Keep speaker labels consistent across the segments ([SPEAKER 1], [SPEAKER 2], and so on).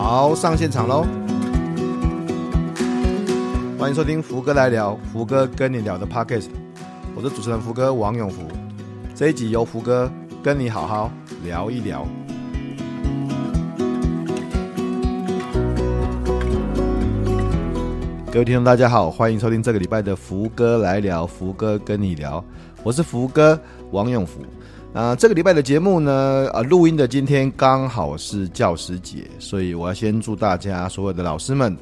[SPEAKER 1] 好，上现场喽！欢迎收听福哥来聊，福哥跟你聊的 Podcast，我是主持人福哥王永福。这一集由福哥跟你好好聊一聊。各位听众，大家好，欢迎收听这个礼拜的福哥来聊，福哥跟你聊，我是福哥王永福。啊、呃，这个礼拜的节目呢，呃，录音的今天刚好是教师节，所以我要先祝大家所有的老师们，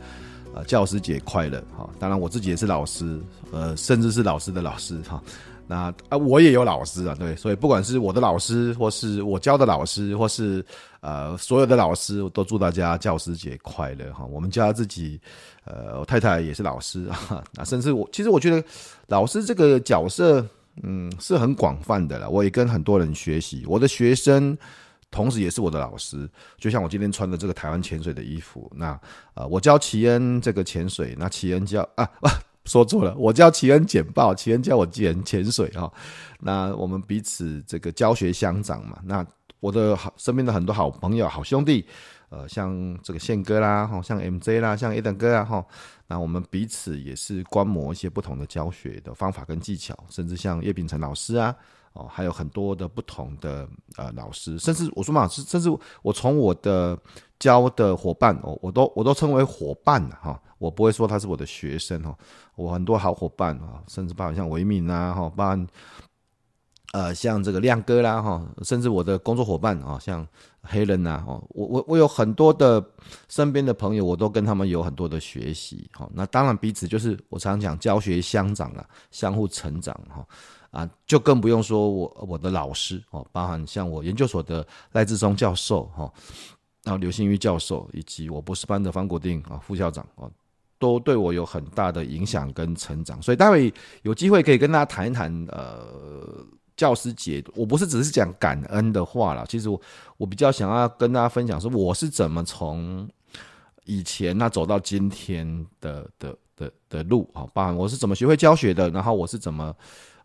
[SPEAKER 1] 呃，教师节快乐哈！当然我自己也是老师，呃，甚至是老师的老师哈。那啊、我也有老师啊，对，所以不管是我的老师，或是我教的老师，或是呃所有的老师，我都祝大家教师节快乐哈！我们家自己，呃，我太太也是老师啊，那甚至我其实我觉得老师这个角色。嗯，是很广泛的了。我也跟很多人学习，我的学生，同时也是我的老师。就像我今天穿的这个台湾潜水的衣服，那呃，我教齐恩这个潜水，那齐恩教啊，说错了，我教齐恩简报，齐恩教我潜潜水啊。那我们彼此这个教学相长嘛。那我的好身边的很多好朋友、好兄弟，呃，像这个宪哥啦，哈，像 MJ 啦，像 Eden 哥啊，哈。那我们彼此也是观摩一些不同的教学的方法跟技巧，甚至像叶秉成老师啊，哦，还有很多的不同的呃老师，甚至我说嘛，甚至我从我的教的伙伴，我，我都我都称为伙伴哈，我不会说他是我的学生哈，我很多好伙伴啊，甚至包括像维敏啊，哈，包括。呃，像这个亮哥啦，哈，甚至我的工作伙伴啊，像黑人呐，哈，我我我有很多的身边的朋友，我都跟他们有很多的学习，哈，那当然彼此就是我常常讲教学相长啊，相互成长，哈，啊，就更不用说我我的老师哦，包含像我研究所的赖志松教授，哈，然后刘新玉教授，以及我博士班的方国定啊副校长，哦，都对我有很大的影响跟成长，所以待会有机会可以跟大家谈一谈，呃。教师节，我不是只是讲感恩的话啦，其实我我比较想要跟大家分享说，我是怎么从以前那走到今天的的的的路啊，包含我是怎么学会教学的，然后我是怎么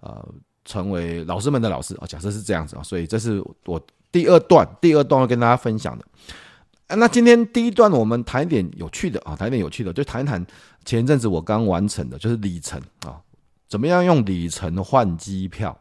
[SPEAKER 1] 呃成为老师们的老师啊，假设是这样子啊，所以这是我第二段，第二段要跟大家分享的。那今天第一段我们谈一点有趣的啊，谈一点有趣的，就谈一谈前一阵子我刚完成的，就是里程啊，怎么样用里程换机票。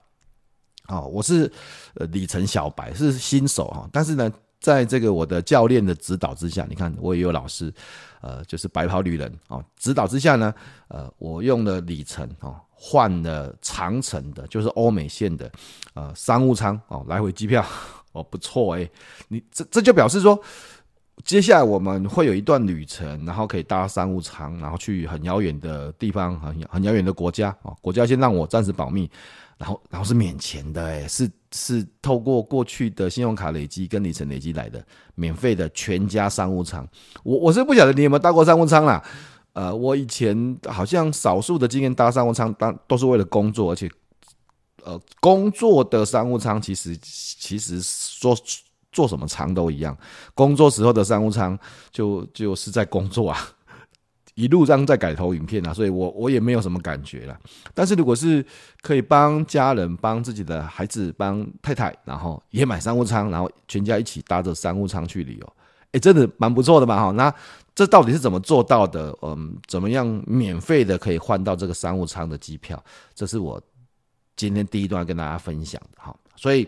[SPEAKER 1] 啊，我是呃里程小白，是新手哈，但是呢，在这个我的教练的指导之下，你看我也有老师，呃，就是白袍旅人啊，指导之下呢，呃，我用了里程哦，换了长城的，就是欧美线的呃商务舱哦，来回机票哦，不错诶，你这这就表示说，接下来我们会有一段旅程，然后可以搭商务舱，然后去很遥远的地方，很很遥远的国家啊，国家先让我暂时保密。然后，然后是免钱的，诶，是是透过过去的信用卡累积跟里程累积来的，免费的全家商务舱。我我是不晓得你有没有搭过商务舱啦，呃，我以前好像少数的经验搭商务舱，当都是为了工作，而且，呃，工作的商务舱其实其实说做什么舱都一样，工作时候的商务舱就就是在工作啊。一路上在改投影片啊，所以我我也没有什么感觉了。但是如果是可以帮家人、帮自己的孩子、帮太太，然后也买商务舱，然后全家一起搭着商务舱去旅游，哎，真的蛮不错的嘛！哈，那这到底是怎么做到的？嗯，怎么样免费的可以换到这个商务舱的机票？这是我今天第一段跟大家分享的哈。所以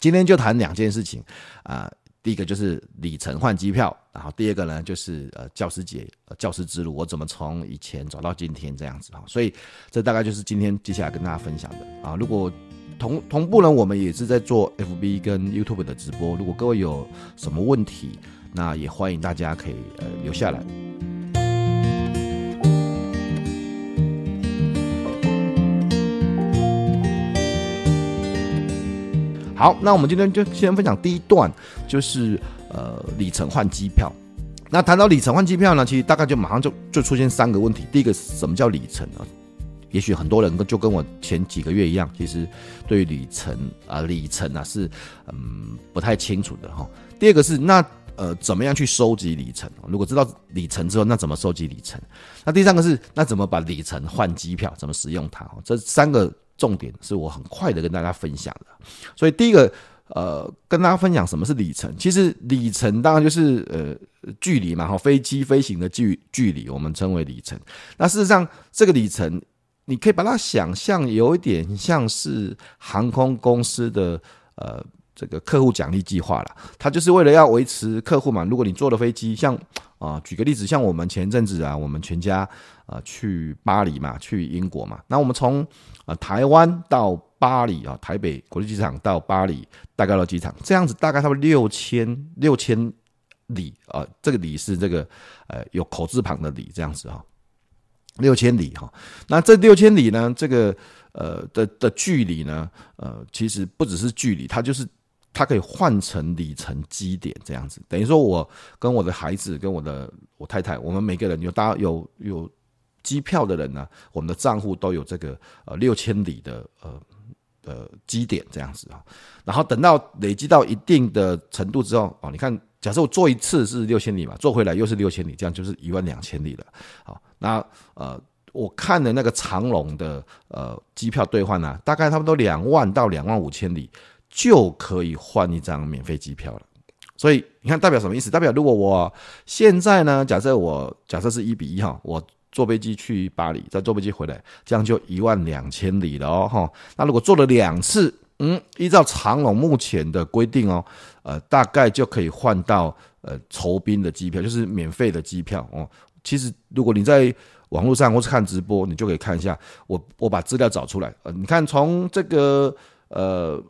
[SPEAKER 1] 今天就谈两件事情啊。第一个就是里程换机票，然后第二个呢就是呃教师节、呃教师之路，我怎么从以前走到今天这样子哈，所以这大概就是今天接下来跟大家分享的啊。如果同同步呢，我们也是在做 FB 跟 YouTube 的直播，如果各位有什么问题，那也欢迎大家可以呃留下来。好，那我们今天就先分享第一段，就是呃里程换机票。那谈到里程换机票呢，其实大概就马上就就出现三个问题。第一个，什么叫里程啊？也许很多人就跟我前几个月一样，其实对里程啊、里程啊是嗯不太清楚的哈。第二个是那呃怎么样去收集里程？如果知道里程之后，那怎么收集里程？那第三个是那怎么把里程换机票？怎么使用它？这三个。重点是我很快的跟大家分享的，所以第一个呃，跟大家分享什么是里程。其实里程当然就是呃距离嘛，哈，飞机飞行的距距离，我们称为里程。那事实上，这个里程你可以把它想象有一点像是航空公司的呃这个客户奖励计划了。它就是为了要维持客户嘛。如果你坐的飞机，像啊、举个例子，像我们前阵子啊，我们全家啊、去巴黎嘛，去英国嘛。那我们从啊、台湾到巴黎啊，台北国际机场到巴黎大概到机场，这样子大概差不多六千六千里啊，这个里是这个呃有口字旁的里这样子哈，六千里哈。那这六千里呢，这个呃的的距离呢，呃其实不只是距离，它就是它可以换成里程基点这样子，等于说我跟我的孩子跟我的我太太，我们每个人有搭有有机票的人呢，我们的账户都有这个呃六千里的呃。呃，基点这样子啊，然后等到累积到一定的程度之后，哦，你看，假设我做一次是六千里嘛，做回来又是六千里，这样就是一万两千里了。好，那呃，我看的那个长龙的呃机票兑换呢，大概差不多两万到两万五千里就可以换一张免费机票了。所以你看，代表什么意思？代表如果我现在呢，假设我假设是一比一哈，我。坐飞机去巴黎，再坐飞机回来，这样就一万两千里了哦，哈。那如果坐了两次，嗯，依照长龙目前的规定哦，呃，大概就可以换到呃酬宾的机票，就是免费的机票哦。其实如果你在网络上或是看直播，你就可以看一下，我我把资料找出来，呃，你看从这个呃，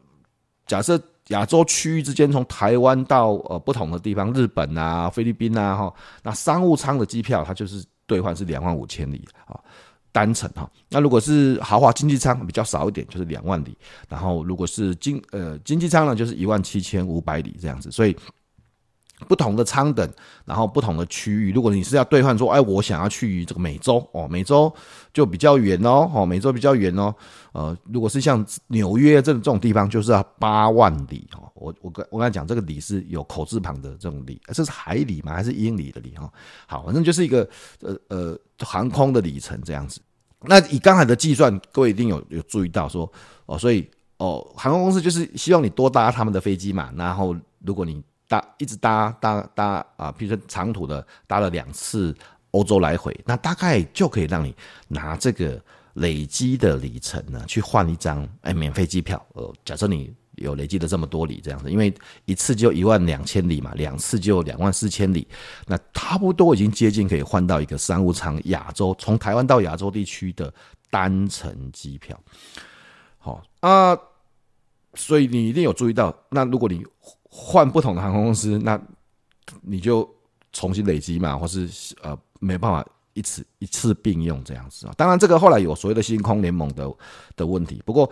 [SPEAKER 1] 假设亚洲区域之间，从台湾到呃不同的地方，日本啊、菲律宾啊，哈，那商务舱的机票它就是。兑换是两万五千里啊，单程哈。那如果是豪华经济舱比较少一点，就是两万里。然后如果是经呃经济舱呢，就是一万七千五百里这样子。所以不同的舱等，然后不同的区域，如果你是要兑换说，哎，我想要去这个美洲哦，美洲就比较远哦，哦，美洲比较远哦。呃，如果是像纽约这这种地方，就是要八万里哦。我我跟我刚才讲，这个里是有口字旁的这种里，这是海里吗？还是英里的里？哈，好，反正就是一个呃呃航空的里程这样子。那以刚才的计算，各位一定有有注意到说哦，所以哦，航空公司就是希望你多搭他们的飞机嘛。然后如果你搭一直搭搭搭啊，比如说长途的搭了两次欧洲来回，那大概就可以让你拿这个累积的里程呢去换一张哎免费机票。呃，假设你。有累积的这么多里这样子，因为一次就一万两千里嘛，两次就两万四千里，那差不多已经接近可以换到一个商务舱亚洲，从台湾到亚洲地区的单程机票。好啊，所以你一定有注意到，那如果你换不同的航空公司，那你就重新累积嘛，或是呃没办法一次一次并用这样子啊。当然，这个后来有所谓的星空联盟的的问题，不过。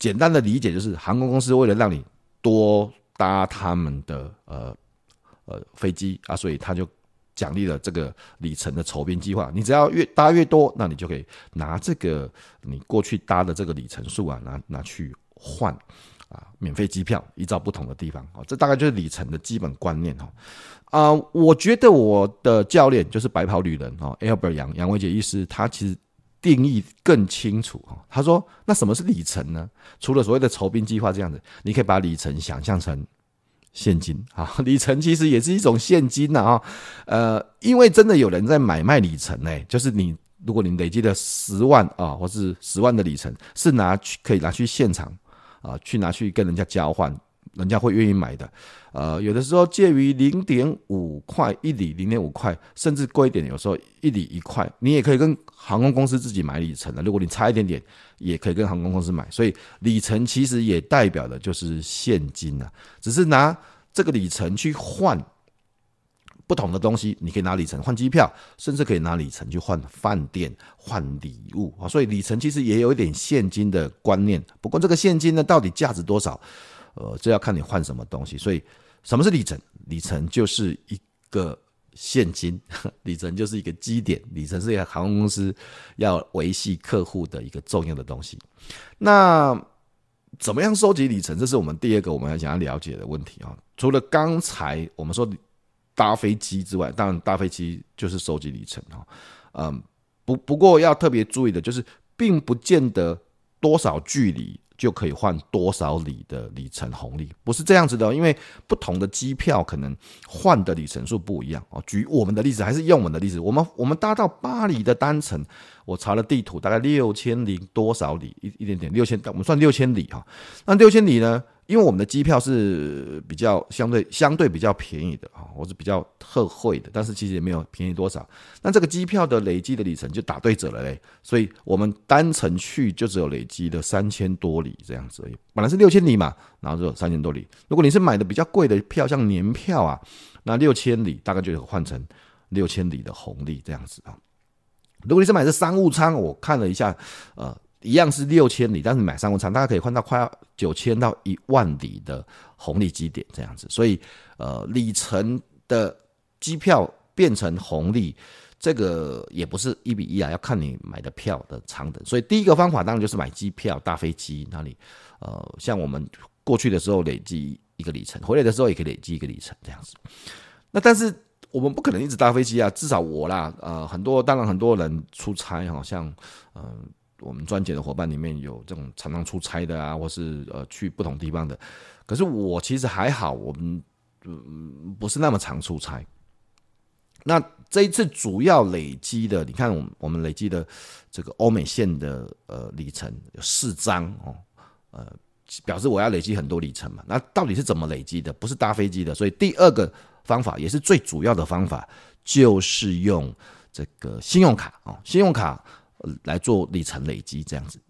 [SPEAKER 1] 简单的理解就是，航空公司为了让你多搭他们的呃呃飞机啊，所以他就奖励了这个里程的酬宾计划。你只要越搭越多，那你就可以拿这个你过去搭的这个里程数啊，拿拿去换啊免费机票，依照不同的地方啊，这大概就是里程的基本观念哈。啊，我觉得我的教练就是白袍旅人哦，Albert 杨杨维杰医师，他其实。定义更清楚哈，他说：“那什么是里程呢？除了所谓的酬宾计划这样子，你可以把里程想象成现金啊。里程其实也是一种现金呐啊。呃，因为真的有人在买卖里程呢，就是你如果你累积了十万啊，或是十万的里程，是拿去可以拿去现场啊，去拿去跟人家交换。”人家会愿意买的，呃，有的时候介于零点五块一里，零点五块，甚至贵一点，有时候一里一块，你也可以跟航空公司自己买里程的。如果你差一点点，也可以跟航空公司买。所以里程其实也代表的就是现金啊，只是拿这个里程去换不同的东西。你可以拿里程换机票，甚至可以拿里程去换饭店、换礼物啊。所以里程其实也有一点现金的观念。不过这个现金呢，到底价值多少？呃，这要看你换什么东西，所以什么是里程？里程就是一个现金，里程就是一个基点，里程是一个航空公司要维系客户的一个重要的东西。那怎么样收集里程？这是我们第二个我们要想要了解的问题啊。除了刚才我们说搭飞机之外，当然搭飞机就是收集里程哈。嗯，不不过要特别注意的就是，并不见得多少距离就可以换多少里的里程红利，不是这样子的，因为不同的机票可能换的里程数不一样哦。举我们的例子，还是用我们的例子，我们我们搭到巴黎的单程，我查了地图，大概六千零多少里，一一点点六千，我们算六千里哈。那六千里呢？因为我们的机票是比较相对相对比较便宜的啊，我是比较特惠的，但是其实也没有便宜多少。那这个机票的累积的里程就打对折了嘞，所以我们单程去就只有累积的三千多里这样子而已。本来是六千里嘛，然后就三千多里。如果你是买的比较贵的票，像年票啊，那六千里大概就换成六千里的红利这样子啊。如果你是买的商务舱，我看了一下，呃。一样是六千里，但是买商务舱，大家可以换到快要九千到一万里的红利积点这样子。所以，呃，里程的机票变成红利，这个也不是一比一啊，要看你买的票的长短。所以，第一个方法当然就是买机票，大飞机那里，呃，像我们过去的时候累积一个里程，回来的时候也可以累积一个里程这样子。那但是我们不可能一直搭飞机啊，至少我啦，呃，很多当然很多人出差，好像嗯。我们专辑的伙伴里面有这种常常出差的啊，或是呃去不同地方的。可是我其实还好，我们嗯不是那么常出差。那这一次主要累积的，你看我们我们累积的这个欧美线的呃里程有四张哦，呃表示我要累积很多里程嘛。那到底是怎么累积的？不是搭飞机的。所以第二个方法也是最主要的方法，就是用这个信用卡哦，信用卡。来做里程累积这样子，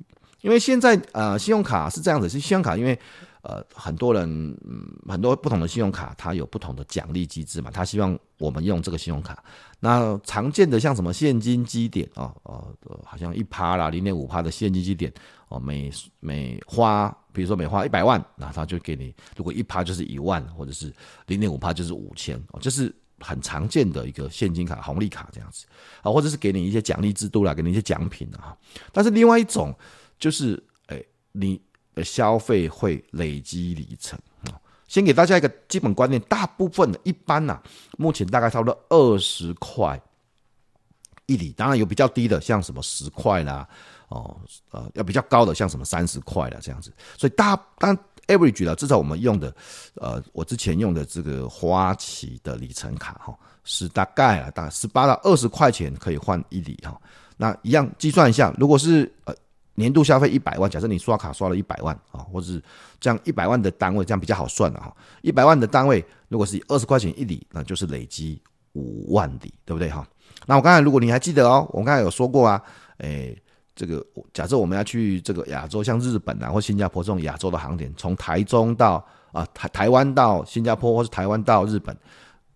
[SPEAKER 1] 因为现在呃信用卡是这样子，是信用卡，因为呃很多人嗯很多不同的信用卡它有不同的奖励机制嘛，他希望我们用这个信用卡。那常见的像什么现金积点啊，呃好像一趴啦，零点五趴的现金积点哦，每每花比如说每花一百万，那他就给你，如果一趴就是一万，或者是零点五趴就是五千哦，就是。很常见的一个现金卡、红利卡这样子啊，或者是给你一些奖励制度啦，给你一些奖品啊。但是另外一种就是，哎，你的消费会累积里程啊。先给大家一个基本观念，大部分的一般呐，目前大概差不多二十块一里，当然有比较低的，像什么十块啦，哦，呃，要比较高的，像什么三十块啦这样子。所以大但。Average 了，至少我们用的，呃，我之前用的这个花旗的里程卡哈，是大概啊，大概十八到二十块钱可以换一里哈。那一样计算一下，如果是呃年度消费一百万，假设你刷卡刷了一百万啊，或者是这样一百万的单位，这样比较好算了哈。一百万的单位，如果是二十块钱一里，那就是累积五万里，对不对哈？那我刚才如果你还记得哦，我刚才有说过啊，诶。这个假设我们要去这个亚洲，像日本啊或新加坡这种亚洲的航点，从台中到啊台台湾到新加坡，或是台湾到日本，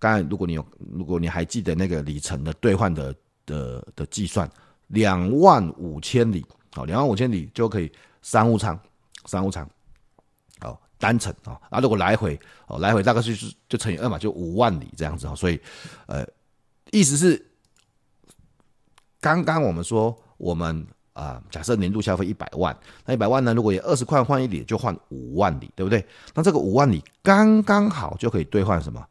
[SPEAKER 1] 刚才如果你有，如果你还记得那个里程的兑换的的的计算，两万五千里，好，两万五千里就可以商务舱，商务舱，好，单程啊，然后如果来回哦，来回大概就是就乘以二嘛，就五万里这样子啊，所以呃，意思是刚刚我们说我们。啊、假设年度消费一百万，那一百万呢？如果有二十块换一里，就换五万里，对不对？那这个五万里刚刚好就可以兑换什么？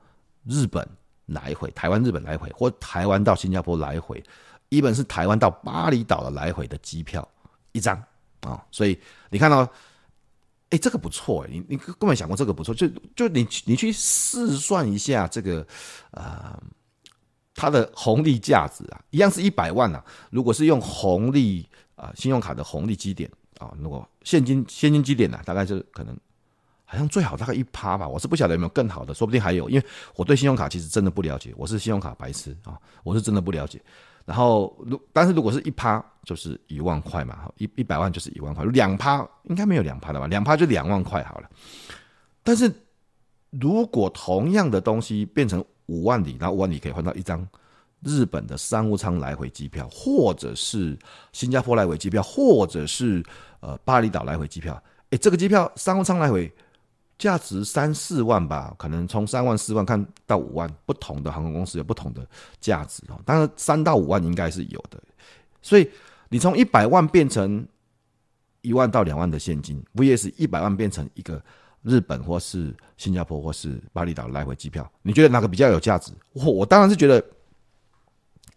[SPEAKER 1] 日本来回，台湾日本来回，或台湾到新加坡来回，一本是台湾到巴厘岛的来回的机票一张啊、哦。所以你看到，哎，这个不错，你你根本想过这个不错，就就你你去试算一下这个啊。呃它的红利价值啊，一样是一百万啊。如果是用红利啊，信用卡的红利积点啊，如果现金现金积点呢，大概是可能好像最好大概一趴吧。我是不晓得有没有更好的，说不定还有，因为我对信用卡其实真的不了解，我是信用卡白痴啊，我是真的不了解。然后如但是如果是一趴，就是一万块嘛，一一百万就是一万块，两趴应该没有两趴的吧？两趴就两万块好了。但是如果同样的东西变成五万里，然后五万里可以换到一张日本的商务舱来回机票，或者是新加坡来回机票，或者是呃巴厘岛来回机票。诶，这个机票商务舱来回价值三四万吧，可能从三万四万看到五万，不同的航空公司有不同的价值哦。当然三到五万应该是有的，所以你从一百万变成一万到两万的现金，VS 一百万变成一个。日本或是新加坡或是巴厘岛来回机票，你觉得哪个比较有价值？我我当然是觉得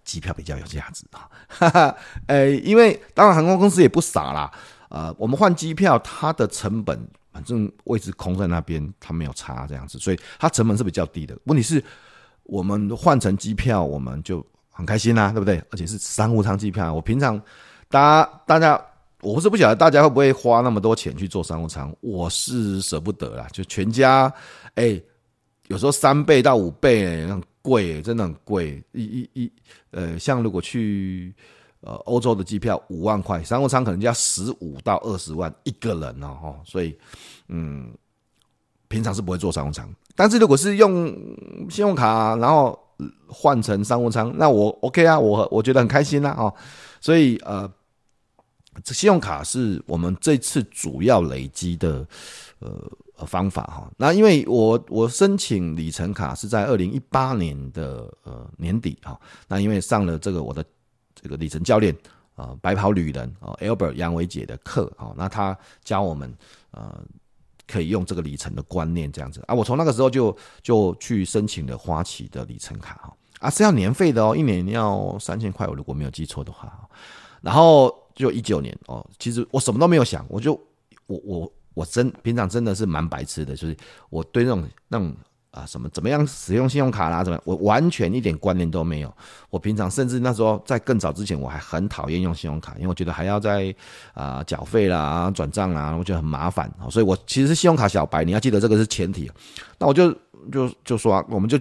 [SPEAKER 1] 机票比较有价值啊，哈哈，诶，因为当然航空公司也不傻啦，呃，我们换机票，它的成本反正位置空在那边，它没有差这样子，所以它成本是比较低的。问题是，我们换成机票，我们就很开心啦、啊，对不对？而且是商务舱机票。我平常大家大家，我不是不晓得大家会不会花那么多钱去做商务舱，我是舍不得啦。就全家，哎、有时候三倍到五倍、贵、真的很贵。一一一，呃，像如果去。呃，欧洲的机票五万块，商务舱可能就要十五到二十万一个人哦，所以，嗯，平常是不会坐商务舱，但是如果是用信用卡，然后换成商务舱，那我 OK 啊，我我觉得很开心啦，哦，所以呃，这信用卡是我们这次主要累积的呃方法哈。那因为我我申请里程卡是在二零一八年的呃年底哈，那因为上了这个我的。这个里程教练、呃，白袍旅人啊，Albert 杨维杰的课啊、哦，那他教我们呃，可以用这个里程的观念这样子啊。我从那个时候就就去申请了花旗的里程卡哈啊，是要年费的哦，一年要三千块，我如果没有记错的话。然后就一九年哦，其实我什么都没有想，我就我我我真平常真的是蛮白痴的，就是我对那种那种。啊，什么怎么样使用信用卡啦？怎么样？我完全一点观念都没有。我平常甚至那时候在更早之前，我还很讨厌用信用卡，因为我觉得还要在啊缴费啦、转账啦，我觉得很麻烦。所以我其实是信用卡小白，你要记得这个是前提。那我就就就刷，我们就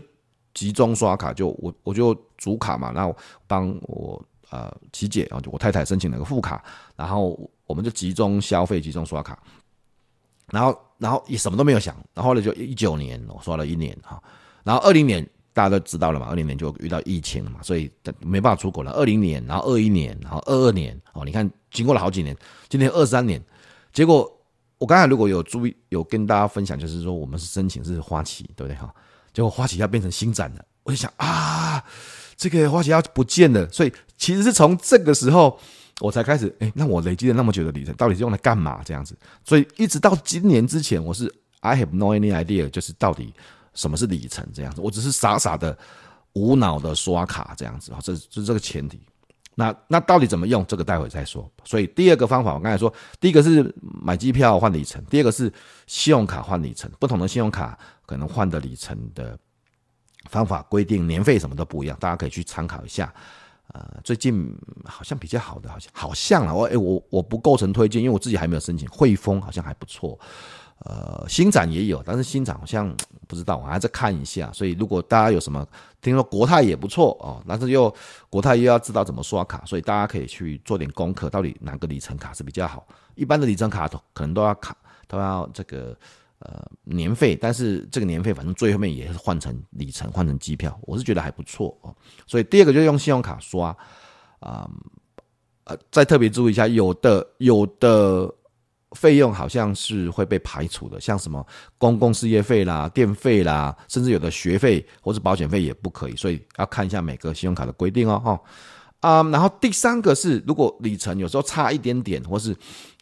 [SPEAKER 1] 集中刷卡，就我我就主卡嘛，然后帮我呃琪姐啊，我太太申请了个副卡，然后我们就集中消费，集中刷卡。然后，然后也什么都没有想，然后呢，就一九年我刷了一年哈，然后二零年大家都知道了嘛，二零年就遇到疫情了嘛，所以没办法出国了。二零年，然后二一年，然后二二年，哦，你看经过了好几年，今年二三年，结果我刚才如果有注意有跟大家分享，就是说我们是申请是花旗，对不对哈？结果花旗要变成新展了，我就想啊，这个花旗要不见了，所以其实是从这个时候。我才开始，哎、那我累积了那么久的里程，到底是用来干嘛？这样子，所以一直到今年之前，我是 I have no any idea，就是到底什么是里程这样子。我只是傻傻的、无脑的刷卡这样子啊，这是这个前提。那那到底怎么用？这个待会再说。所以第二个方法，我刚才说，第一个是买机票换里程，第二个是信用卡换里程。不同的信用卡可能换的里程的方法规定年费什么都不一样，大家可以去参考一下。呃，最近好像比较好的，好像好像啊，我哎，我我不构成推荐，因为我自己还没有申请。汇丰好像还不错，呃，星展也有，但是星展好像不知道，我还在看一下。所以如果大家有什么，听说国泰也不错哦，但是又国泰又要知道怎么刷卡，所以大家可以去做点功课，到底哪个里程卡是比较好？一般的里程卡都可能都要卡，都要这个。呃，年费，但是这个年费反正最后面也是换成里程，换成机票，我是觉得还不错哦。所以第二个就是用信用卡刷，啊、呃，再特别注意一下，有的有的费用好像是会被排除的，像什么公共事业费啦、电费啦，甚至有的学费或者保险费也不可以，所以要看一下每个信用卡的规定哦，哈，啊，然后第三个是，如果里程有时候差一点点，或是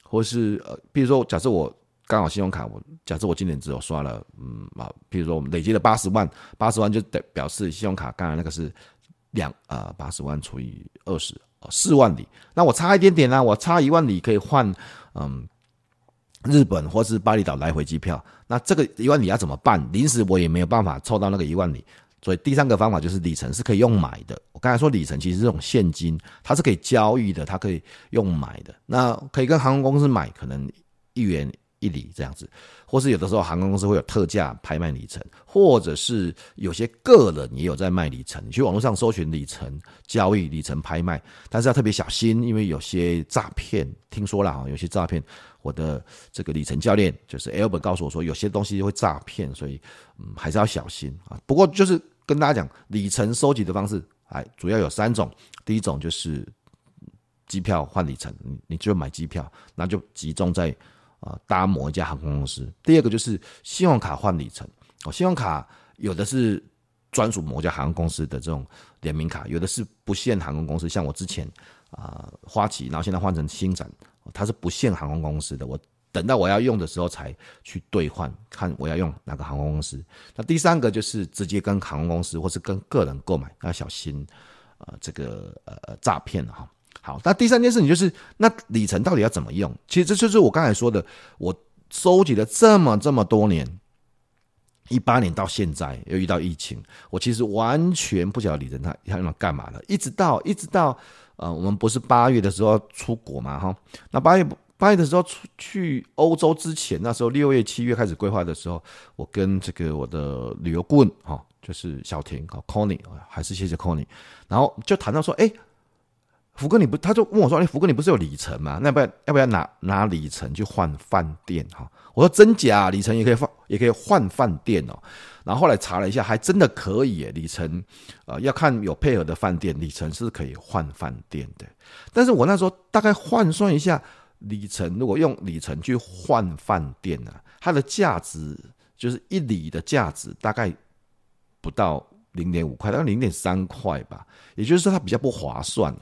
[SPEAKER 1] 或是呃，比如说假设我。刚好信用卡，我假设我今年只有刷了，嗯啊，比如说我们累积了八十万，八十万就得表示信用卡刚才那个是两啊八十万除以二十，四万里。那我差一点点呢、啊，我差一万里可以换嗯日本或是巴厘岛来回机票。那这个一万里要怎么办？临时我也没有办法凑到那个一万里，所以第三个方法就是里程是可以用买的。我刚才说里程其实是这种现金，它是可以交易的，它可以用买的。那可以跟航空公司买，可能一元。一里这样子，或是有的时候航空公司会有特价拍卖里程，或者是有些个人也有在卖里程。你去网络上搜寻里程交易、里程拍卖，但是要特别小心，因为有些诈骗。听说了啊，有些诈骗。我的这个里程教练就是 Albert 告诉我说，有些东西会诈骗，所以嗯还是要小心啊。不过就是跟大家讲，里程收集的方式，哎，主要有三种。第一种就是机票换里程，你你就买机票，那就集中在。啊，搭某一家航空公司。第二个就是信用卡换里程哦，信用卡有的是专属某家航空公司的这种联名卡，有的是不限航空公司。像我之前啊、花旗，然后现在换成星展，它是不限航空公司的。我等到我要用的时候才去兑换，看我要用哪个航空公司。那第三个就是直接跟航空公司或是跟个人购买，要小心啊、呃，这个呃诈骗哈。好，那第三件事情就是，那里程到底要怎么用？其实这就是我刚才说的，我收集了这么这么多年，一八年到现在又遇到疫情，我其实完全不晓得里程它它用来干嘛的。一直到一直到呃，我们不是八月的时候出国嘛，哈，那八月八月的时候出去欧洲之前，那时候六月七月开始规划的时候，我跟这个我的旅游顾问哈。就是小婷啊，Conny，还是谢谢 Conny，然后就谈到说，哎，福哥你不，他就问我说，哎，福哥你不是有里程吗？那不要要不要拿拿里程去换饭店哈？我说真假，里程也可以换，也可以换饭店哦。然后后来查了一下，还真的可以耶，里程呃要看有配合的饭店，里程是可以换饭店的。但是我那时候大概换算一下，里程如果用里程去换饭店呢，它的价值就是一里的价值大概。不到零点五块，大概零点三块吧，也就是说它比较不划算。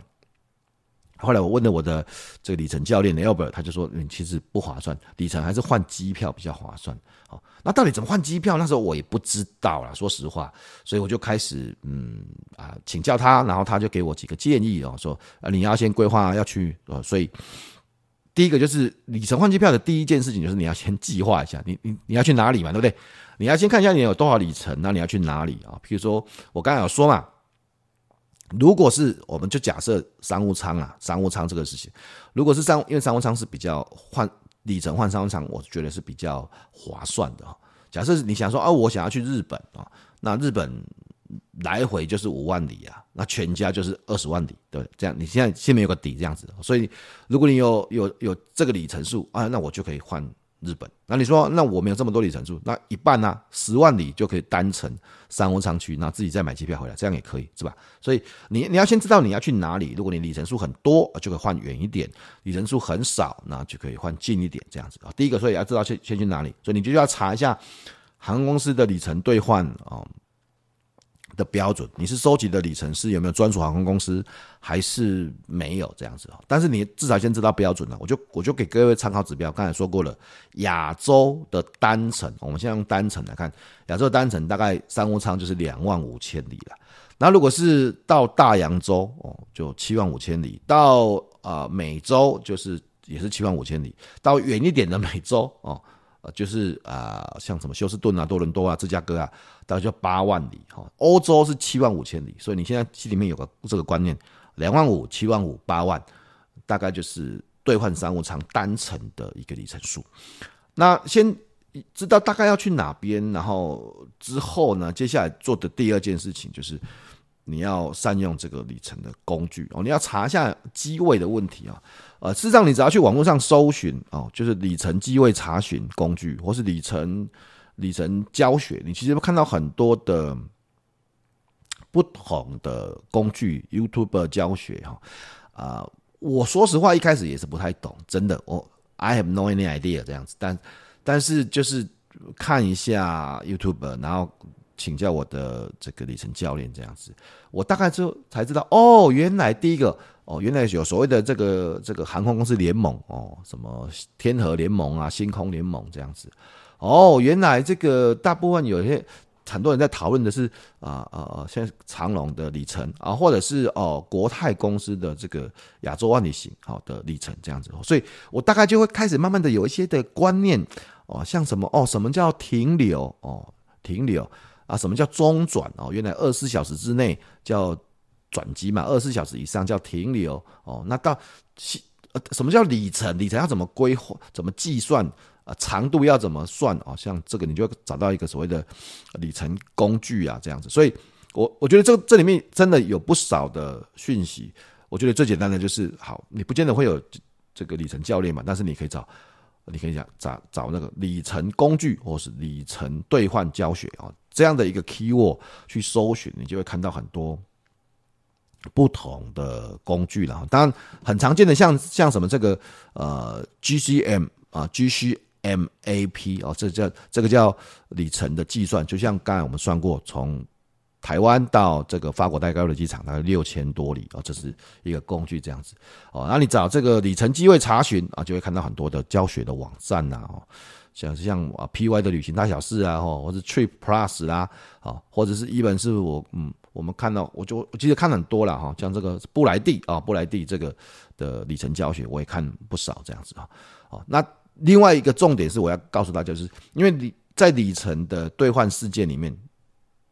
[SPEAKER 1] 后来我问了我的这个里程教练 Albert，他就说，嗯，其实不划算，里程还是换机票比较划算。好，那到底怎么换机票？那时候我也不知道啦，说实话，所以我就开始嗯啊请教他，然后他就给我几个建议哦，说啊你要先规划要去，所以第一个就是里程换机票的第一件事情就是你要先计划一下，你你你要去哪里嘛，对不对？你要先看一下你有多少里程，那你要去哪里啊？譬如说我刚才有说嘛，如果是我们就假设商务舱啊，商务舱这个事情，如果是商，因为商务舱是比较换里程换商务舱，我觉得是比较划算的。假设你想说啊，我想要去日本啊，那日本来回就是五万里啊，那全家就是二十万里，对，这样你现在心里面有个底，这样子。所以如果你有有有这个里程数啊，那我就可以换。日本，那你说，那我没有这么多里程数，那一半呢、啊？十万里就可以单程商务舱去，那自己再买机票回来，这样也可以，是吧？所以你你要先知道你要去哪里。如果你里程数很多，就可以换远一点；里程数很少，那就可以换近一点，这样子啊。第一个，所以要知道先先去哪里，所以你就要查一下航空公司的里程兑换啊。的标准，你是收集的里程是有没有专属航空公司，还是没有这样子哦？但是你至少先知道标准了。我就我就给各位参考指标，刚才说过了，亚洲的单程，我们现在用单程来看，亚洲的单程大概商务舱就是两万五千里了。那如果是到大洋洲哦，就七万五千里；到啊、呃、美洲就是也是七万五千里；到远一点的美洲哦。呃，就是啊、像什么休斯顿啊、多伦多啊、芝加哥啊，大概就八万里哈。欧洲是七万五千里，所以你现在心里面有个这个观念，两万五、七万五、八万，大概就是兑换商务舱单程的一个里程数。那先知道大概要去哪边，然后之后呢，接下来做的第二件事情就是。你要善用这个里程的工具哦，你要查一下机位的问题啊，呃，事实上你只要去网络上搜寻哦，就是里程机位查询工具，或是里程里程教学，你其实会看到很多的不同的工具，YouTube 教学哈，啊，我说实话一开始也是不太懂，真的，我 I have no any idea 这样子，但但是就是看一下 YouTube，然后。请教我的这个里程教练，这样子，我大概就才知道哦，原来第一个哦，原来有所谓的这个这个航空公司联盟哦，什么天河联盟啊、星空联盟这样子，哦，原来这个大部分有些很多人在讨论的是啊啊啊，像长荣的里程啊，或者是哦国泰公司的这个亚洲万里行好的里程这样子，所以我大概就会开始慢慢的有一些的观念哦，像什么哦，什么叫停留哦，停留。啊，什么叫中转哦？原来二十四小时之内叫转机嘛，二十四小时以上叫停留哦。那到呃，什么叫里程？里程要怎么规划？怎么计算？啊，长度要怎么算？哦，像这个你就找到一个所谓的里程工具啊，这样子。所以我我觉得这这里面真的有不少的讯息。我觉得最简单的就是，好，你不见得会有这个里程教练嘛，但是你可以找。你可以讲找找那个里程工具，或是里程兑换教学啊，这样的一个 keyword 去搜寻，你就会看到很多不同的工具了。当然，很常见的像像什么这个呃 GCM 啊 GCMAP 哦，这叫这个叫里程的计算，就像刚才我们算过从。台湾到这个法国戴高乐机场大概六千多里啊，这是一个工具这样子哦。那你找这个里程机位查询啊，就会看到很多的教学的网站呐哦，像像啊 PY 的旅行大小事啊，吼，或者 Trip Plus 啦，啊，或者是一本是我嗯，我们看到我就我记得看很多了哈，像这个布莱蒂啊，布莱蒂这个的里程教学我也看不少这样子哈，哦，那另外一个重点是我要告诉大家，就是因为你在里程的兑换事件里面，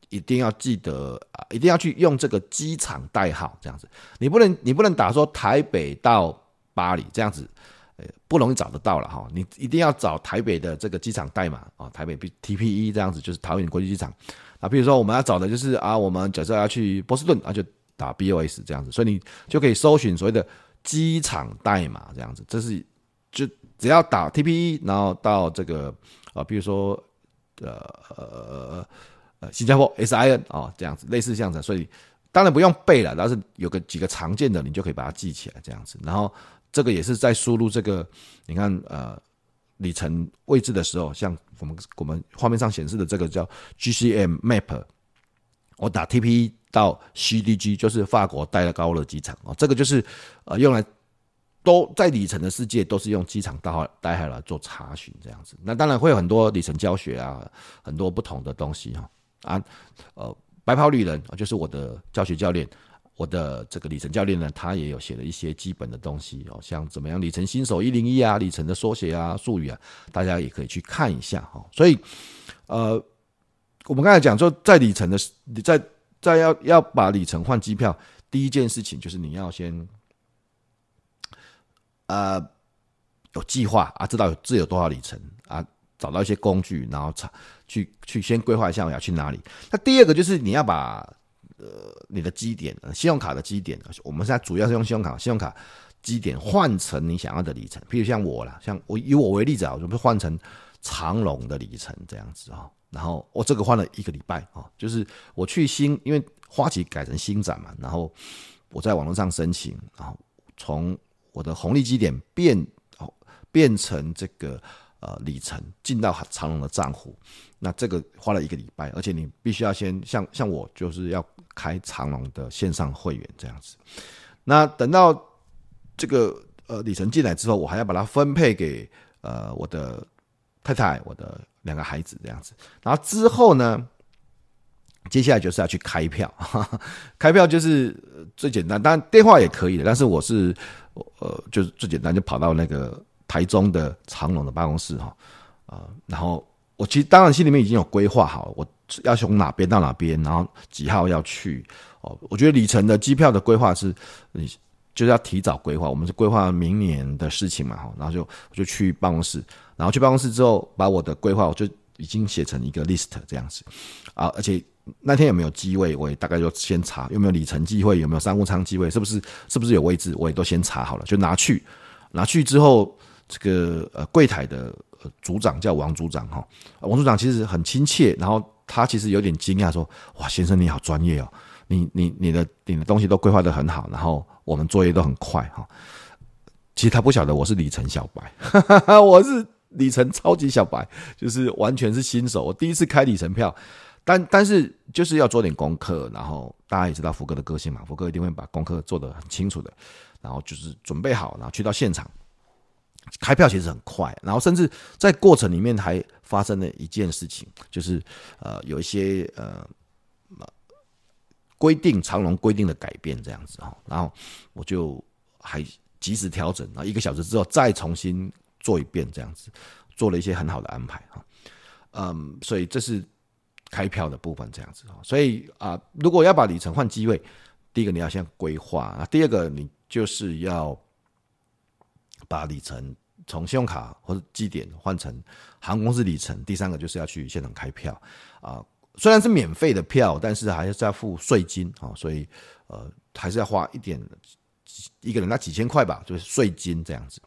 [SPEAKER 1] 一定要记得啊，一定要去用这个机场代号这样子，你不能你不能打说台北到巴黎这样子。不容易找得到了哈，你一定要找台北的这个机场代码啊，台北 TPE 这样子就是桃园国际机场啊。比如说我们要找的就是啊，我们假设要去波士顿啊，就打 BOS 这样子，所以你就可以搜寻所谓的机场代码这样子。这是就只要打 TPE，然后到这个啊，比如说呃呃呃新加坡 SIN 啊这样子，类似这样子。所以当然不用背了，但是有个几个常见的，你就可以把它记起来这样子，然后。这个也是在输入这个，你看呃里程位置的时候，像我们我们画面上显示的这个叫 GCM Map，我打 TP 到 CDG 就是法国戴高乐机场哦，这个就是呃用来都在里程的世界都是用机场代号代号来做查询这样子。那当然会有很多里程教学啊，很多不同的东西哈啊呃白袍旅人就是我的教学教练。我的这个里程教练呢，他也有写了一些基本的东西哦，像怎么样里程新手一零一啊，里程的缩写啊、术语啊，大家也可以去看一下哈。所以，呃，我们刚才讲说，在里程的你，在在要要把里程换机票，第一件事情就是你要先，呃，有计划啊，知道自有多少里程啊，找到一些工具，然后去去先规划一下我要去哪里。那第二个就是你要把。呃，你的基点，信用卡的基点，我们现在主要是用信用卡，信用卡基点换成你想要的里程，譬如像我啦，像我以我为例子啊，我就换成长龙的里程这样子啊，然后我这个换了一个礼拜啊，就是我去新，因为花旗改成新展嘛，然后我在网络上申请，然后从我的红利基点变哦变成这个。呃，里程进到长隆的账户，那这个花了一个礼拜，而且你必须要先像像我就是要开长隆的线上会员这样子。那等到这个呃里程进来之后，我还要把它分配给呃我的太太、我的两个孩子这样子。然后之后呢，接下来就是要去开票，哈哈，开票就是最简单，当然电话也可以的，但是我是呃就是最简单，就跑到那个。台中的长隆的办公室哈，啊，然后我其实当然心里面已经有规划好，我要从哪边到哪边，然后几号要去哦。我觉得里程的机票的规划是，你就是要提早规划。我们是规划明年的事情嘛哈，然后就我就去办公室，然后去办公室之后，把我的规划我就已经写成一个 list 这样子啊，而且那天有没有机位，我也大概就先查有没有里程机会，有没有商务舱机会，是不是是不是有位置，我也都先查好了，就拿去拿去之后。这个呃柜台的呃组长叫王组长哈，王组长其实很亲切，然后他其实有点惊讶说：“哇，先生你好专业哦，你你你的你的东西都规划的很好，然后我们作业都很快哈。”其实他不晓得我是里程小白，哈哈哈，我是里程超级小白，就是完全是新手，我第一次开里程票，但但是就是要做点功课，然后大家也知道福哥的个性嘛，福哥一定会把功课做得很清楚的，然后就是准备好，然后去到现场。开票其实很快，然后甚至在过程里面还发生了一件事情，就是呃有一些呃规定长龙规定的改变这样子哈，然后我就还及时调整，然后一个小时之后再重新做一遍这样子，做了一些很好的安排哈，嗯，所以这是开票的部分这样子哈，所以啊，如果要把里程换机位，第一个你要先规划啊，第二个你就是要。把里程从信用卡或者基点换成航空公司里程，第三个就是要去现场开票啊。虽然是免费的票，但是还是要付税金啊，所以呃还是要花一点，一个人那几千块吧，就是税金这样子。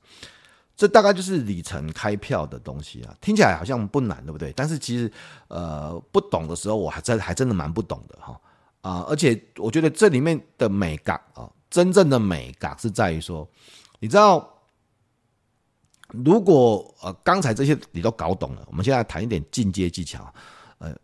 [SPEAKER 1] 这大概就是里程开票的东西啊，听起来好像不难，对不对？但是其实呃不懂的时候，我还真还真的蛮不懂的哈啊。而且我觉得这里面的美感啊，真正的美感是在于说，你知道。如果呃刚才这些你都搞懂了，我们现在谈一点进阶技巧。呃，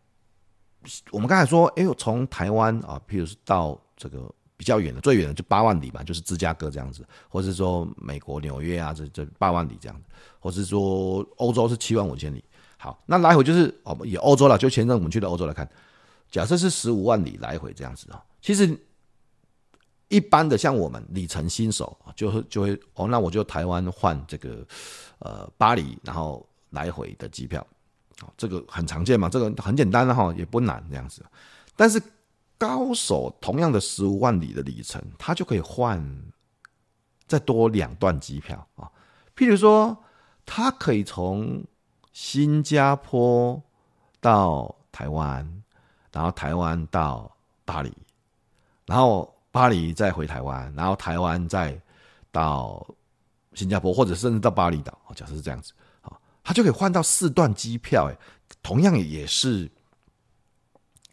[SPEAKER 1] 我们刚才说，哎呦，从台湾啊，譬如是到这个比较远的，最远的就八万里嘛，就是芝加哥这样子，或是说美国纽约啊，这这八万里这样子，或是说欧洲是七万五千里。好，那来回就是哦，也欧洲了，就前阵我们去的欧洲来看，假设是十五万里来回这样子啊。其实一般的像我们里程新手，就会就会哦，那我就台湾换这个呃巴黎，然后来回的机票，这个很常见嘛，这个很简单的哈，也不难这样子。但是高手同样的十五万里的里程，他就可以换再多两段机票啊。譬如说，他可以从新加坡到台湾，然后台湾到巴黎，然后巴黎再回台湾，然后台湾再到新加坡，或者甚至到巴厘岛。假设是这样子，啊他就可以换到四段机票，哎，同样也是。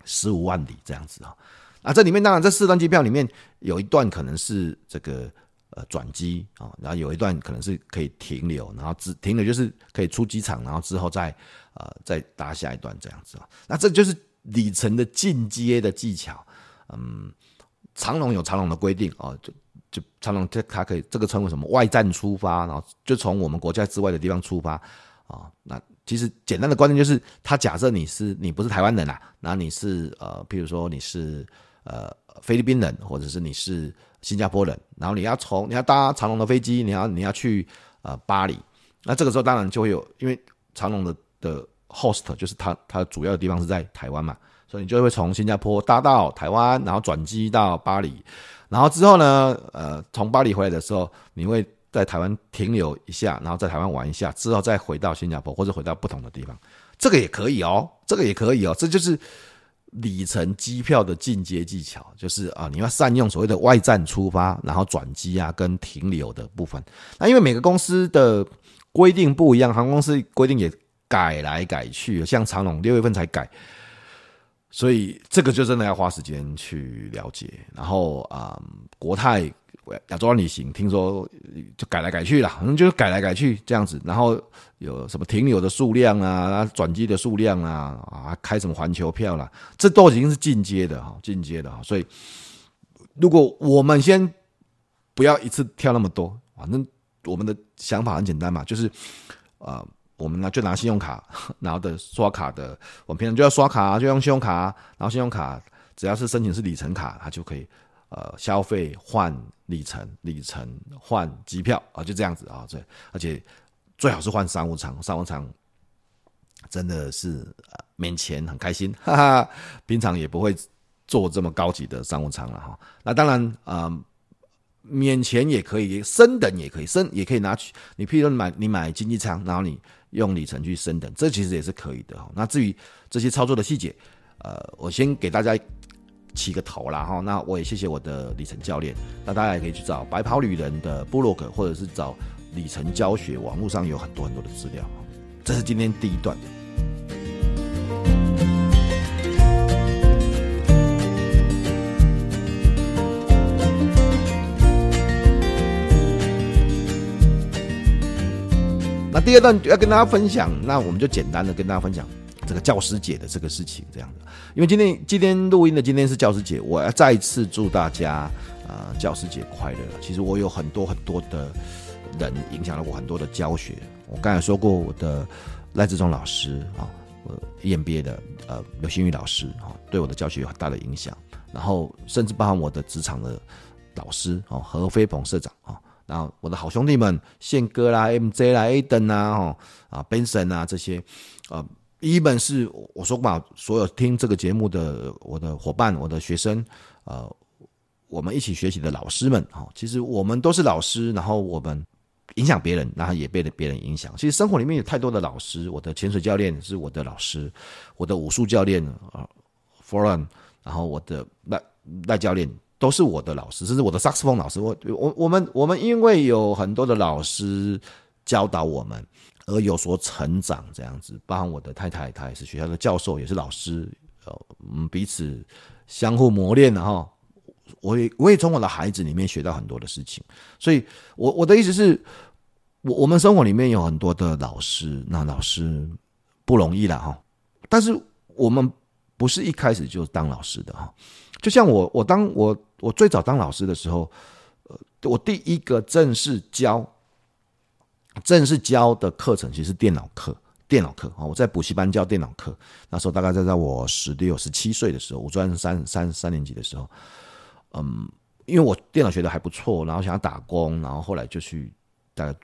[SPEAKER 1] 十五万里这样子啊，啊，这里面当然这四段机票里面有一段可能是这个呃转机啊，然后有一段可能是可以停留，然后只停留就是可以出机场，然后之后再呃再搭下一段这样子啊。那这就是里程的进阶的技巧。嗯，长龙有长龙的规定啊，就就长龙它它可以这个称为什么外站出发，然后就从我们国家之外的地方出发啊，那。其实简单的观念就是，他假设你是你不是台湾人啊，那你是呃，譬如说你是呃菲律宾人，或者是你是新加坡人，然后你要从你要搭长龙的飞机，你要你要去呃巴黎，那这个时候当然就会有，因为长龙的的 host 就是它它主要的地方是在台湾嘛，所以你就会从新加坡搭到台湾，然后转机到巴黎，然后之后呢，呃，从巴黎回来的时候，你会。在台湾停留一下，然后在台湾玩一下，之后再回到新加坡或者回到不同的地方，这个也可以哦，这个也可以哦，这就是里程机票的进阶技巧，就是啊，你要善用所谓的外站出发，然后转机啊跟停留的部分。那因为每个公司的规定不一样，航空公司规定也改来改去，像长荣六月份才改，所以这个就真的要花时间去了解。然后啊，国泰。亚洲旅行听说就改来改去了，反正就是改来改去这样子。然后有什么停留的数量啊，转机的数量啊，啊，开什么环球票啦，这都已经是进阶的哈，进阶的哈。所以如果我们先不要一次跳那么多，反正我们的想法很简单嘛，就是呃，我们呢就拿信用卡，然后的刷卡的，我们平常就要刷卡，就用信用卡，然后信用卡只要是申请是里程卡，它就可以。呃，消费换里程，里程换机票啊，就这样子啊，对，而且最好是换商务舱，商务舱真的是呃免钱很开心，哈哈，平常也不会坐这么高级的商务舱了哈。那当然啊、呃，免钱也可以，升等也可以，升也可以拿去。你譬如你买你买经济舱，然后你用里程去升等，这其实也是可以的哈。那至于这些操作的细节，呃，我先给大家。起个头啦哈，那我也谢谢我的里程教练，那大家也可以去找白袍旅人的部落格，或者是找里程教学，网络上有很多很多的资料。这是今天第一段。第二段要跟大家分享，那我们就简单的跟大家分享。这个教师节的这个事情，这样子，因为今天今天录音的今天是教师节，我要再次祝大家呃教师节快乐。其实我有很多很多的人影响了我很多的教学。我刚才说过，我的赖志忠老师啊，我 EMBA 的呃刘新宇老师啊，对我的教学有很大的影响。然后甚至包含我的职场的老师啊，何飞鹏社长啊，然后我的好兄弟们宪哥啦、MJ 啦、Aden 啊、啊 Benson 啊这些啊。一本是我说过嘛，所有听这个节目的我的伙伴、我的学生，呃，我们一起学习的老师们，哈，其实我们都是老师，然后我们影响别人，然后也被别人影响。其实生活里面有太多的老师，我的潜水教练是我的老师，我的武术教练啊，Foreign，然后我的赖赖教练都是我的老师，甚至我的萨克斯风老师。我我我们我们因为有很多的老师教导我们。而有所成长，这样子，包含我的太太，她也是学校的教授，也是老师，呃，我们彼此相互磨练，然后我也我也从我的孩子里面学到很多的事情，所以，我我的意思是，我我们生活里面有很多的老师，那老师不容易了哈，但是我们不是一开始就当老师的哈，就像我我当我我最早当老师的时候，呃，我第一个正式教。正式教的课程其实是电脑课，电脑课啊，我在补习班教电脑课。那时候大概在在我十六、十七岁的时候，我专三三三年级的时候，嗯，因为我电脑学的还不错，然后想要打工，然后后来就去大概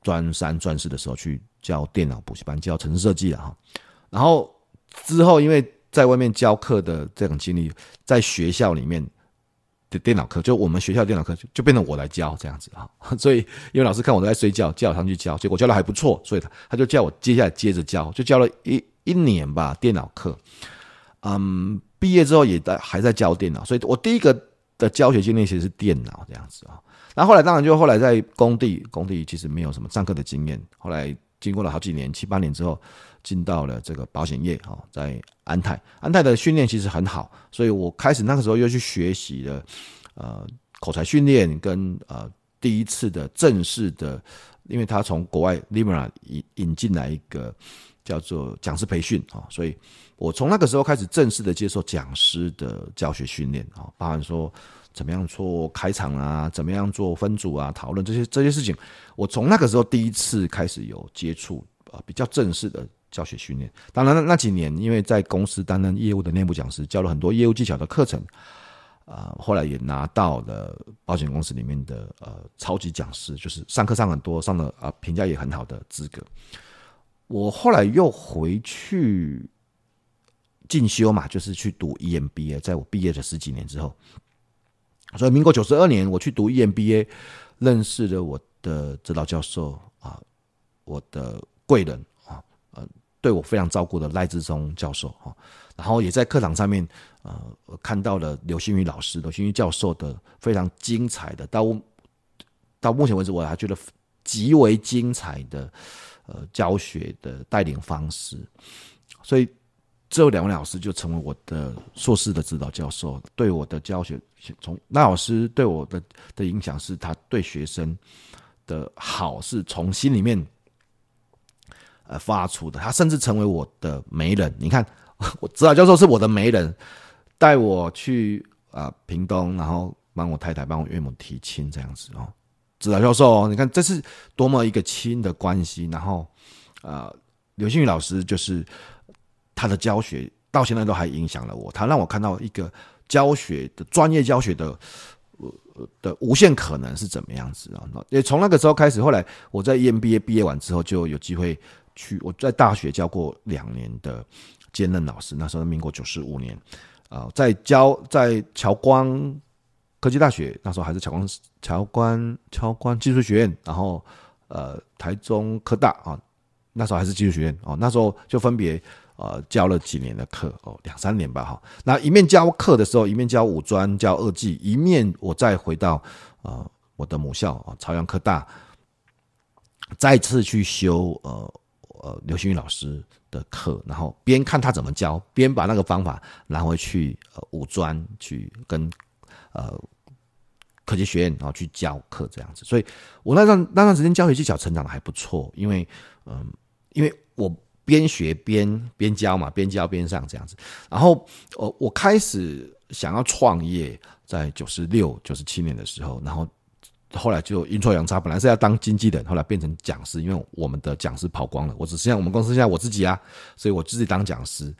[SPEAKER 1] 专三、专四的时候去教电脑补习班，教程式设计了哈。然后之后因为在外面教课的这种经历，在学校里面。的电脑课就我们学校电脑课就就变成我来教这样子啊，所以因为老师看我都在睡觉，叫我上去教，结果教的还不错，所以他他就叫我接下来接着教，就教了一一年吧电脑课。嗯，毕业之后也在还在教电脑，所以我第一个的教学经历其实是电脑这样子啊。然后来当然就后来在工地，工地其实没有什么上课的经验，后来经过了好几年七八年之后。进到了这个保险业啊，在安泰，安泰的训练其实很好，所以我开始那个时候又去学习了呃口才训练跟呃第一次的正式的，因为他从国外 Limra 引引进来一个叫做讲师培训啊，所以我从那个时候开始正式的接受讲师的教学训练啊，包含说怎么样做开场啊，怎么样做分组啊，讨论这些这些事情，我从那个时候第一次开始有接触啊，比较正式的。教学训练，当然那那几年，因为在公司担任业务的内部讲师，教了很多业务技巧的课程，啊、后来也拿到了保险公司里面的呃超级讲师，就是上课上很多，上的啊评价也很好的资格。我后来又回去进修嘛，就是去读 EMBA，在我毕业的十几年之后，所以民国九十二年我去读 EMBA，认识了我的指导教授啊，我的贵人。对我非常照顾的赖志忠教授哈，然后也在课堂上面呃看到了刘新宇老师、刘新宇教授的非常精彩的，到到目前为止我还觉得极为精彩的呃教学的带领方式，所以这两位老师就成为我的硕士的指导教授，对我的教学从赖老师对我的的影响是他对学生的好是从心里面。呃，发出的，他甚至成为我的媒人。你看，我指导教授是我的媒人，带我去啊、屏东，然后帮我太太、帮我岳母提亲这样子哦。指导教授，你看这是多么一个亲的关系。然后，呃，刘新宇老师就是他的教学到现在都还影响了我，他让我看到一个教学的专业教学的的无限可能是怎么样子啊。那也从那个时候开始，后来我在 EMBA 毕业完之后就有机会。去我在大学教过两年的兼任老师，那时候民国九十五年，啊、在教在侨光科技大学，那时候还是侨光侨光侨光技术学院，然后呃台中科大啊，那时候还是技术学院哦，那时候就分别呃教了几年的课哦，两三年吧哈。那一面教课的时候，一面教五专教二技，一面我再回到呃我的母校啊朝阳科大，再次去修呃。呃，刘新宇老师的课，然后边看他怎么教，边把那个方法拿回去呃五专去跟呃科技学院然后去教课这样子。所以我那段那段时间教学技巧成长的还不错，因为嗯、因为我边学边边教嘛，边教边上这样子。然后呃，我开始想要创业，在九十六、九十七年的时候，然后。后来就阴错阳差，本来是要当经纪人，后来变成讲师，因为我们的讲师跑光了，我只剩下我们公司现在我自己啊，所以我自己当讲师，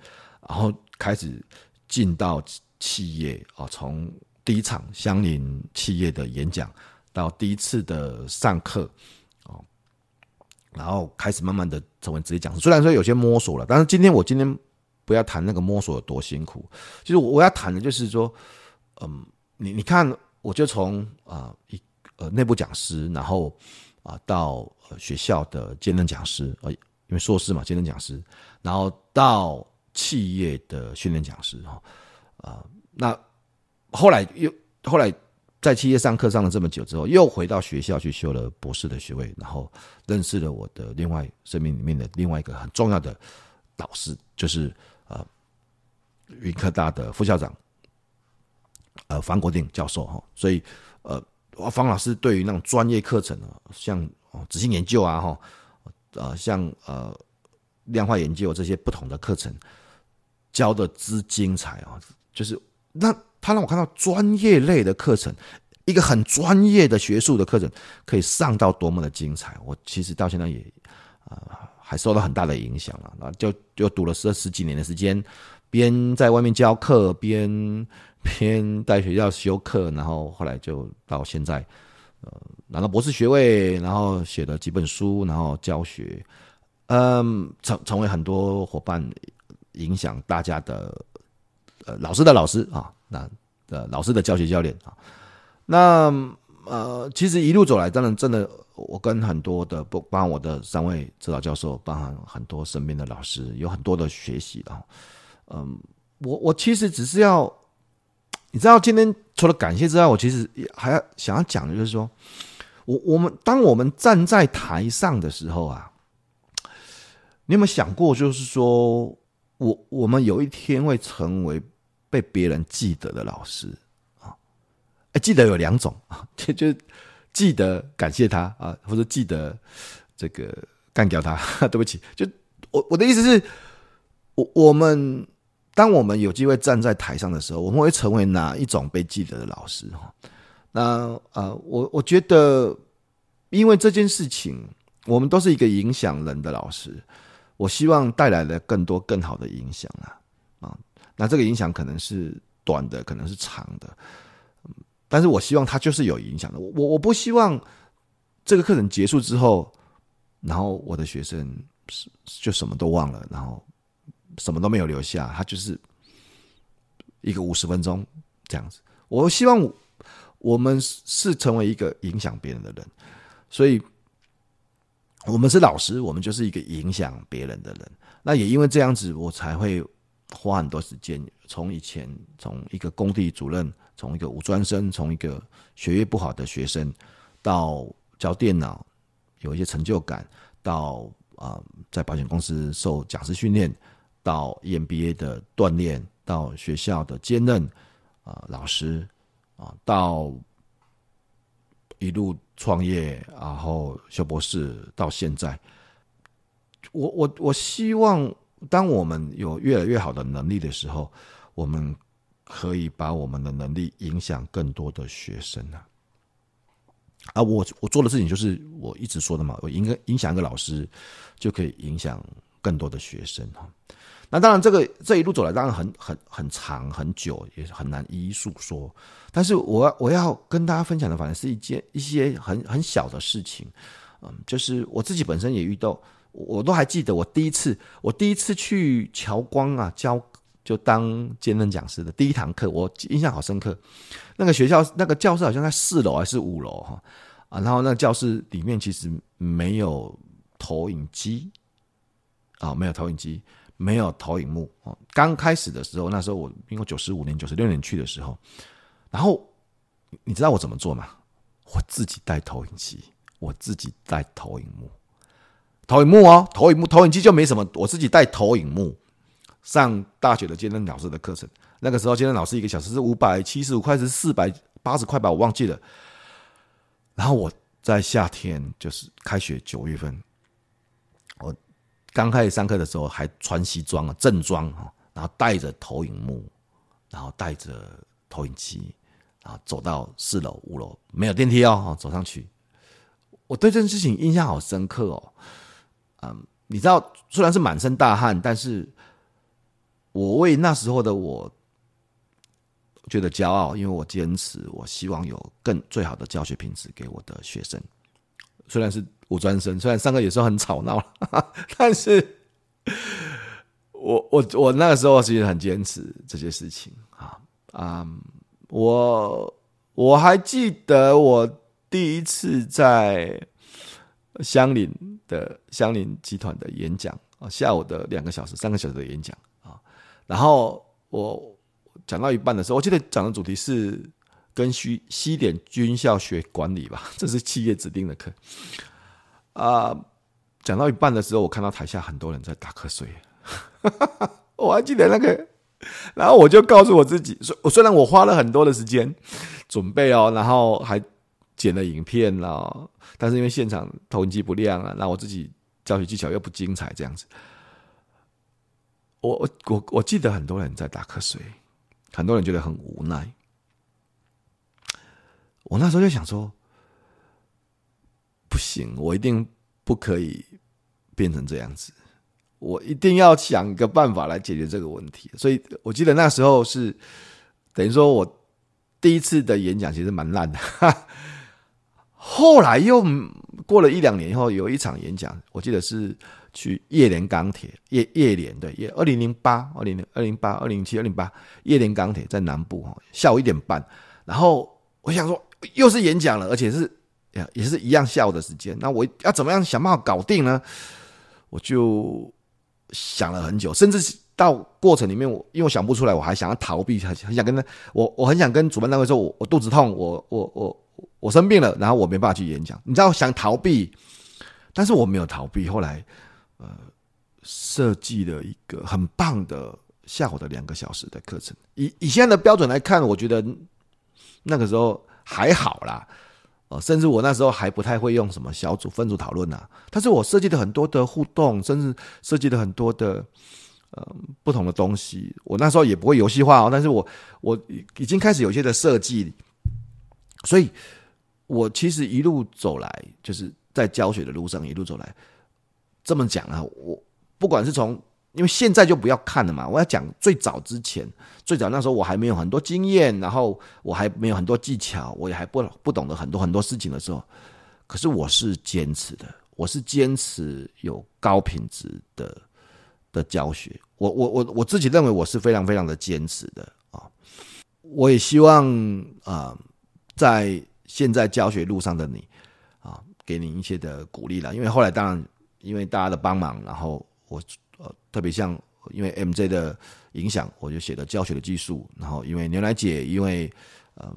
[SPEAKER 1] 然后开始进到企业啊，从第一场相邻企业的演讲到第一次的上课哦，然后开始慢慢的成为职业讲师。虽然说有些摸索了，但是今天我今天不要谈那个摸索有多辛苦，其实我我要谈的就是说，嗯，你你看，我就从啊一。呃内部讲师，然后啊，到学校的兼任讲师，呃，因为硕士嘛，兼任讲师，然后到企业的训练讲师，哈，啊，那后来又后来在企业上课上了这么久之后，又回到学校去修了博士的学位，然后认识了我的另外生命里面的另外一个很重要的导师，就是呃，云科大的副校长，呃，方国定教授，哈，所以呃。方老师对于那种专业课程啊，像哦，仔细研究啊，哈，呃，像呃，量化研究这些不同的课程，教的之精彩啊，就是那他让我看到专业类的课程，一个很专业的学术的课程，可以上到多么的精彩。我其实到现在也啊、呃，还受到很大的影响了。那就就读了十十几年的时间，边在外面教课，边 边在学校修课，然后后来就到现在，呃，拿到博士学位，然后写了几本书，然后教学，嗯，成成为很多伙伴影响大家的，呃，老师的老师啊，那呃，老师的教学教练啊，那呃，其实一路走来，当然真的。我跟很多的不，帮我的三位指导教授，包含很多身边的老师，有很多的学习的。嗯，我我其实只是要，你知道，今天除了感谢之外，我其实也还要想要讲的就是说，我我们当我们站在台上的时候啊，你有没有想过，就是说我我们有一天会成为被别人记得的老师啊？哎，记得有两种啊，就就。记得感谢他啊，或者记得这个干掉他。对不起，就我我的意思是，我我们当我们有机会站在台上的时候，我们会成为哪一种被记得的老师？哈，那啊，我我觉得，因为这件事情，我们都是一个影响人的老师。我希望带来了更多更好的影响啊啊，那这个影响可能是短的，可能是长的。但是我希望他就是有影响的。我我不希望这个课程结束之后，然后我的学生是就什么都忘了，然后什么都没有留下。他就是一个五十分钟这样子。我希望我们是成为一个影响别人的人，所以我们是老师，我们就是一个影响别人的人。那也因为这样子，我才会花很多时间。从以前从一个工地主任。从一个五专生，从一个学业不好的学生，到教电脑有一些成就感，到啊、在保险公司受讲师训练，到 EMBA 的锻炼，到学校的兼任啊、老师啊、到一路创业，然后修博士，到现在，我我我希望，当我们有越来越好的能力的时候，我们。可以把我们的能力影响更多的学生啊！啊，我我做的事情就是我一直说的嘛，我影影响一个老师，就可以影响更多的学生哈。那当然，这个这一路走来，当然很很很长很久，也很难一一诉说。但是我我要跟大家分享的，反正是一件一些很很小的事情，嗯，就是我自己本身也遇到，我都还记得我第一次我第一次去侨光啊教。就当兼任讲师的第一堂课，我印象好深刻。那个学校那个教室好像在四楼还是五楼哈啊，然后那个教室里面其实没有投影机啊，没有投影机，没有投影幕啊。刚开始的时候，那时候我因为九十五年、九十六年去的时候，然后你知道我怎么做吗？我自己带投影机，我自己带投影幕，投影幕哦，投影幕，投影机就没什么，我自己带投影幕。上大学的兼任老师的课程，那个时候兼任老师一个小时是五百七十五块，是四百八十块吧，我忘记了。然后我在夏天，就是开学九月份，我刚开始上课的时候还穿西装啊，正装啊，然后带着投影幕，然后带着投影机，然后走到四楼、五楼，没有电梯哦，走上去。我对这件事情印象好深刻哦。嗯，你知道，虽然是满身大汗，但是。我为那时候的我觉得骄傲，因为我坚持，我希望有更最好的教学品质给我的学生。虽然是五专生，虽然上课有时候很吵闹，但是我我我那个时候其实很坚持这些事情啊啊！我我还记得我第一次在相邻的相邻集团的演讲啊，下午的两个小时、三个小时的演讲。然后我讲到一半的时候，我记得讲的主题是跟西西点军校学管理吧，这是企业指定的课。啊，讲到一半的时候，我看到台下很多人在打瞌睡，我还记得那个，然后我就告诉我自己，虽虽然我花了很多的时间准备哦，然后还剪了影片了，但是因为现场投影机不亮啊，那我自己教学技巧又不精彩，这样子。我我我我记得很多人在打瞌睡，很多人觉得很无奈。我那时候就想说，不行，我一定不可以变成这样子？我一定要想一个办法来解决这个问题。所以我记得那时候是等于说我第一次的演讲其实蛮烂的，后来又过了一两年以后有一场演讲，我记得是去叶联钢铁叶叶联对叶二零零八二零零二零八二零七二零八叶联钢铁在南部哈下午一点半，然后我想说又是演讲了，而且是。也是一样下午的时间，那我要怎么样想办法搞定呢？我就想了很久，甚至到过程里面，我因为我想不出来，我还想要逃避，很很想跟他，我我很想跟主办单位说，我我肚子痛，我我我我生病了，然后我没办法去演讲。你知道，想逃避，但是我没有逃避。后来，呃，设计了一个很棒的下午的两个小时的课程。以以现在的标准来看，我觉得那个时候还好啦。哦，甚至我那时候还不太会用什么小组分组讨论呐，但是我设计的很多的互动，甚至设计的很多的呃不同的东西。我那时候也不会游戏化哦，但是我我已经开始有些的设计，所以我其实一路走来，就是在教学的路上一路走来，这么讲啊，我不管是从。因为现在就不要看了嘛，我要讲最早之前，最早那时候我还没有很多经验，然后我还没有很多技巧，我也还不不懂得很多很多事情的时候，可是我是坚持的，我是坚持有高品质的的教学，我我我我自己认为我是非常非常的坚持的啊，我也希望啊，在现在教学路上的你啊，给你一些的鼓励了，因为后来当然因为大家的帮忙，然后我。呃，特别像因为 MJ 的影响，我就写了教学的技术。然后因为牛奶姐，因为嗯、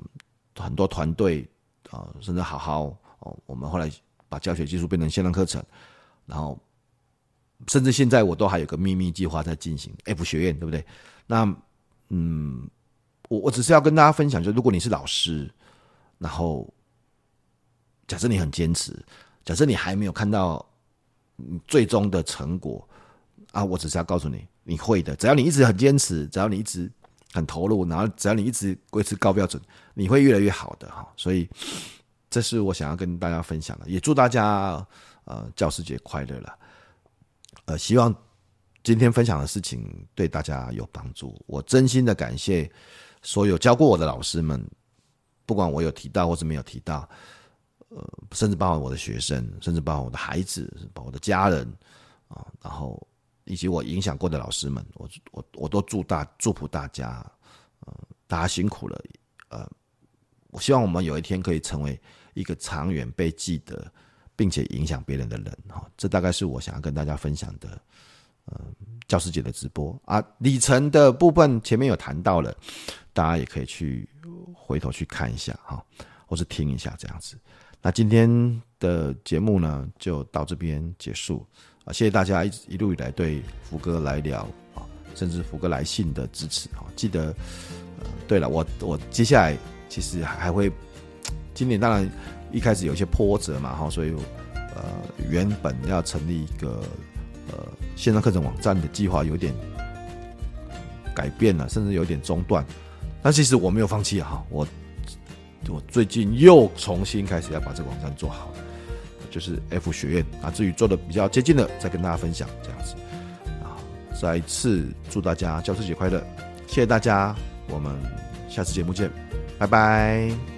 [SPEAKER 1] 很多团队啊、呃，甚至好好哦，我们后来把教学技术变成线上课程。然后甚至现在我都还有个秘密计划在进行 F 学院，对不对？那嗯，我我只是要跟大家分享，就如果你是老师，然后假设你很坚持，假设你还没有看到最终的成果。啊，我只是要告诉你，你会的。只要你一直很坚持，只要你一直很投入，然后只要你一直维持高标准，你会越来越好的哈。所以，这是我想要跟大家分享的。也祝大家呃教师节快乐了。呃，希望今天分享的事情对大家有帮助。我真心的感谢所有教过我的老师们，不管我有提到或是没有提到，呃，甚至包括我的学生，甚至包括我的孩子，包括我的家人啊，然后。以及我影响过的老师们，我我我都祝大祝福大家，呃，大家辛苦了，呃，我希望我们有一天可以成为一个长远被记得，并且影响别人的人哈。这大概是我想要跟大家分享的，呃，教师节的直播啊，里程的部分前面有谈到了，大家也可以去回头去看一下哈，或是听一下这样子。那今天的节目呢，就到这边结束。啊，谢谢大家一一路以来对福哥来聊啊，甚至福哥来信的支持啊！记得，对了，我我接下来其实还会，今年当然一开始有一些波折嘛哈，所以呃，原本要成立一个呃线上课程网站的计划有点改变了，甚至有点中断，但其实我没有放弃哈，我我最近又重新开始要把这个网站做好。就是 F 学院啊，至于做的比较接近的，再跟大家分享这样子啊。再一次祝大家教师节快乐，谢谢大家，我们下次节目见，拜拜。